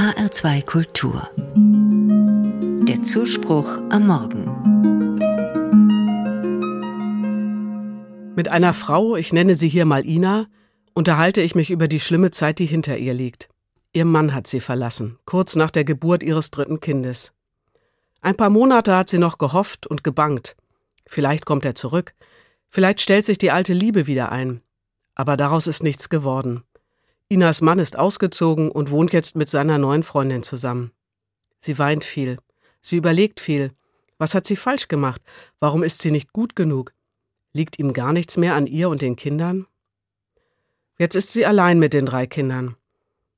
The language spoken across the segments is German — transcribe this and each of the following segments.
HR2 Kultur. Der Zuspruch am Morgen. Mit einer Frau, ich nenne sie hier mal Ina, unterhalte ich mich über die schlimme Zeit, die hinter ihr liegt. Ihr Mann hat sie verlassen, kurz nach der Geburt ihres dritten Kindes. Ein paar Monate hat sie noch gehofft und gebangt. Vielleicht kommt er zurück, vielleicht stellt sich die alte Liebe wieder ein. Aber daraus ist nichts geworden. Inas Mann ist ausgezogen und wohnt jetzt mit seiner neuen Freundin zusammen. Sie weint viel. Sie überlegt viel. Was hat sie falsch gemacht? Warum ist sie nicht gut genug? Liegt ihm gar nichts mehr an ihr und den Kindern? Jetzt ist sie allein mit den drei Kindern.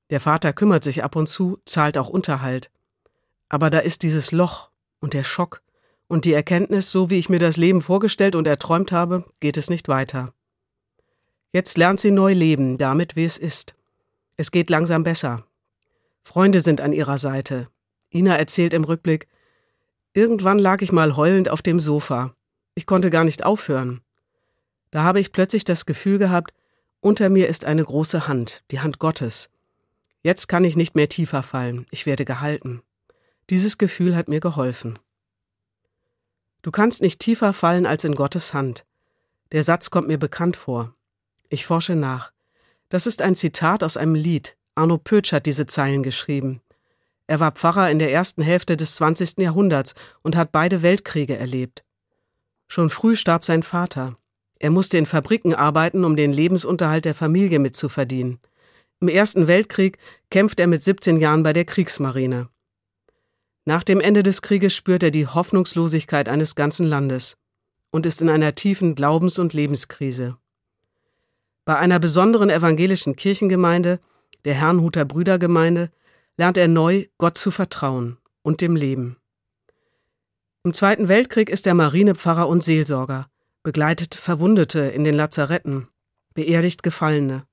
Der Vater kümmert sich ab und zu, zahlt auch Unterhalt. Aber da ist dieses Loch und der Schock und die Erkenntnis, so wie ich mir das Leben vorgestellt und erträumt habe, geht es nicht weiter. Jetzt lernt sie neu leben, damit wie es ist. Es geht langsam besser. Freunde sind an ihrer Seite. Ina erzählt im Rückblick, irgendwann lag ich mal heulend auf dem Sofa. Ich konnte gar nicht aufhören. Da habe ich plötzlich das Gefühl gehabt, unter mir ist eine große Hand, die Hand Gottes. Jetzt kann ich nicht mehr tiefer fallen, ich werde gehalten. Dieses Gefühl hat mir geholfen. Du kannst nicht tiefer fallen als in Gottes Hand. Der Satz kommt mir bekannt vor. Ich forsche nach. Das ist ein Zitat aus einem Lied. Arno Pötsch hat diese Zeilen geschrieben. Er war Pfarrer in der ersten Hälfte des 20. Jahrhunderts und hat beide Weltkriege erlebt. Schon früh starb sein Vater. Er musste in Fabriken arbeiten, um den Lebensunterhalt der Familie mitzuverdienen. Im Ersten Weltkrieg kämpft er mit 17 Jahren bei der Kriegsmarine. Nach dem Ende des Krieges spürt er die Hoffnungslosigkeit eines ganzen Landes und ist in einer tiefen Glaubens- und Lebenskrise. Bei einer besonderen evangelischen Kirchengemeinde, der Herrnhuter Brüdergemeinde, lernt er neu, Gott zu vertrauen und dem Leben. Im Zweiten Weltkrieg ist er Marinepfarrer und Seelsorger, begleitet Verwundete in den Lazaretten, beerdigt Gefallene.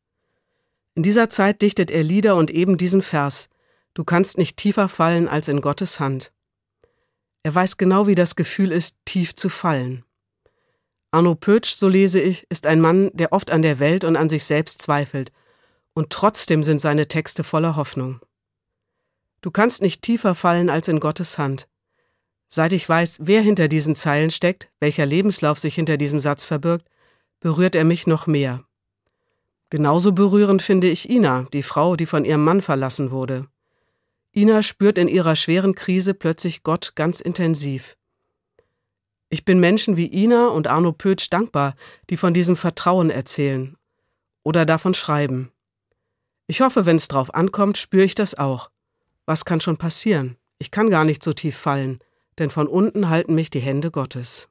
In dieser Zeit dichtet er Lieder und eben diesen Vers Du kannst nicht tiefer fallen als in Gottes Hand. Er weiß genau, wie das Gefühl ist, tief zu fallen. Arno Pötsch, so lese ich, ist ein Mann, der oft an der Welt und an sich selbst zweifelt, und trotzdem sind seine Texte voller Hoffnung. Du kannst nicht tiefer fallen als in Gottes Hand. Seit ich weiß, wer hinter diesen Zeilen steckt, welcher Lebenslauf sich hinter diesem Satz verbirgt, berührt er mich noch mehr. Genauso berührend finde ich Ina, die Frau, die von ihrem Mann verlassen wurde. Ina spürt in ihrer schweren Krise plötzlich Gott ganz intensiv. Ich bin Menschen wie Ina und Arno Pötsch dankbar, die von diesem Vertrauen erzählen oder davon schreiben. Ich hoffe, wenn es drauf ankommt, spüre ich das auch. Was kann schon passieren? Ich kann gar nicht so tief fallen, denn von unten halten mich die Hände Gottes.